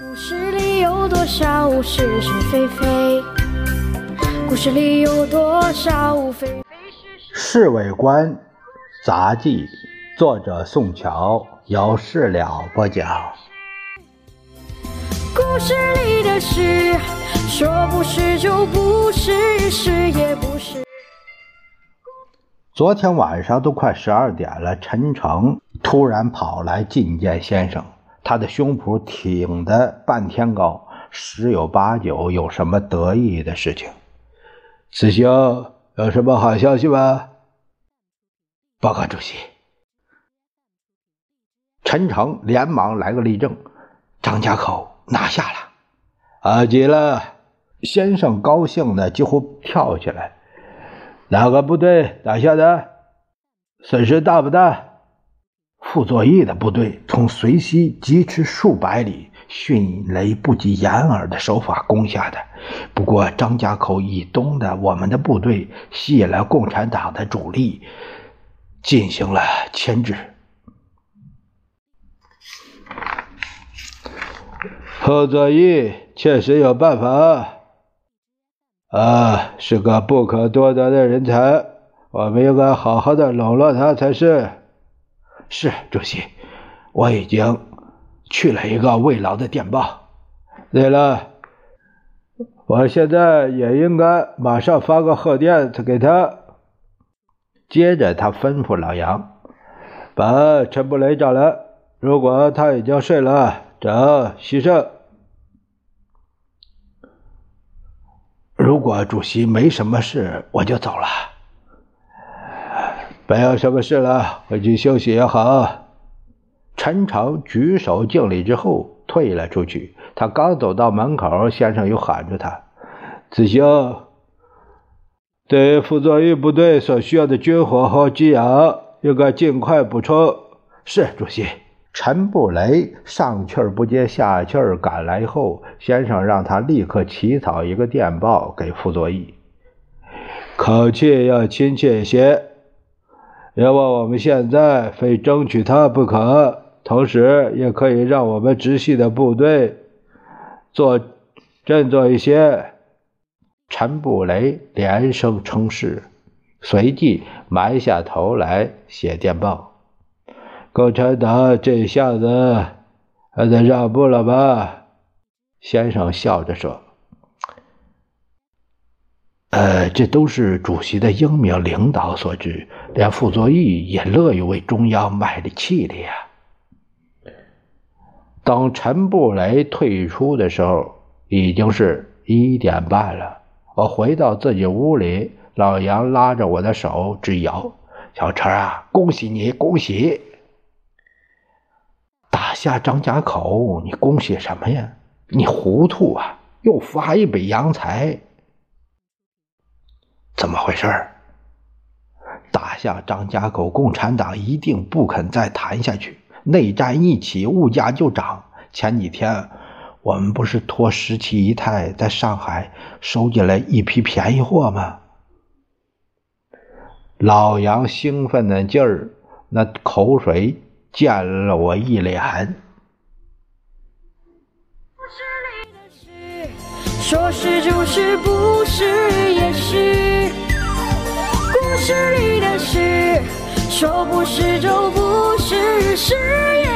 故事里有多少是是非非？故事里有多少非非是《侍卫官杂记》，作者宋乔，由事了播讲。故事里的事，说不是就不是，是也不是。昨天晚上都快十二点了，陈诚突然跑来觐见先生，他的胸脯挺得半天高，十有八九有什么得意的事情。此行有什么好消息吗？报告主席。陈诚连忙来个立正，张家口拿下了，啊极了！先生高兴的几乎跳起来。哪个部队打下的？损失大不大？傅作义的部队从随西疾驰数百里，迅雷不及掩耳的手法攻下的。不过张家口以东的我们的部队吸引了共产党的主力，进行了牵制。傅作义确实有办法，啊，是个不可多得的人才，我们应该好好的笼络他才是。是主席，我已经去了一个慰劳的电报。对了，我现在也应该马上发个贺电给他。接着他吩咐老杨，把陈布雷找来，如果他已经睡了，找徐胜。如果主席没什么事，我就走了。没有什么事了，回去休息也好。陈诚举手敬礼之后退了出去。他刚走到门口，先生又喊住他：“子兄，对傅作义部队所需要的军火和给养，应该尽快补充。”是主席。陈布雷上气不接下气儿赶来后，先生让他立刻起草一个电报给傅作义，口气要亲切些。要不我们现在非争取他不可，同时也可以让我们直系的部队做振作一些。陈布雷连声称是，随即埋下头来写电报。共产党这下子还得让步了吧？先生笑着说。呃，这都是主席的英明领导所致，连傅作义也乐于为中央卖力气力呀。等陈布雷退出的时候，已经是一点半了。我回到自己屋里，老杨拉着我的手直摇：“小陈啊，恭喜你，恭喜！打下张家口，你恭喜什么呀？你糊涂啊！又发一笔洋财。”怎么回事儿打下张家口，共产党一定不肯再谈下去。内战一起，物价就涨。前几天我们不是托十七姨太在上海收进来一批便宜货吗？老杨兴奋的劲儿，那口水溅了我一脸。说是就是，不是。是你的事，说不是就不是，是。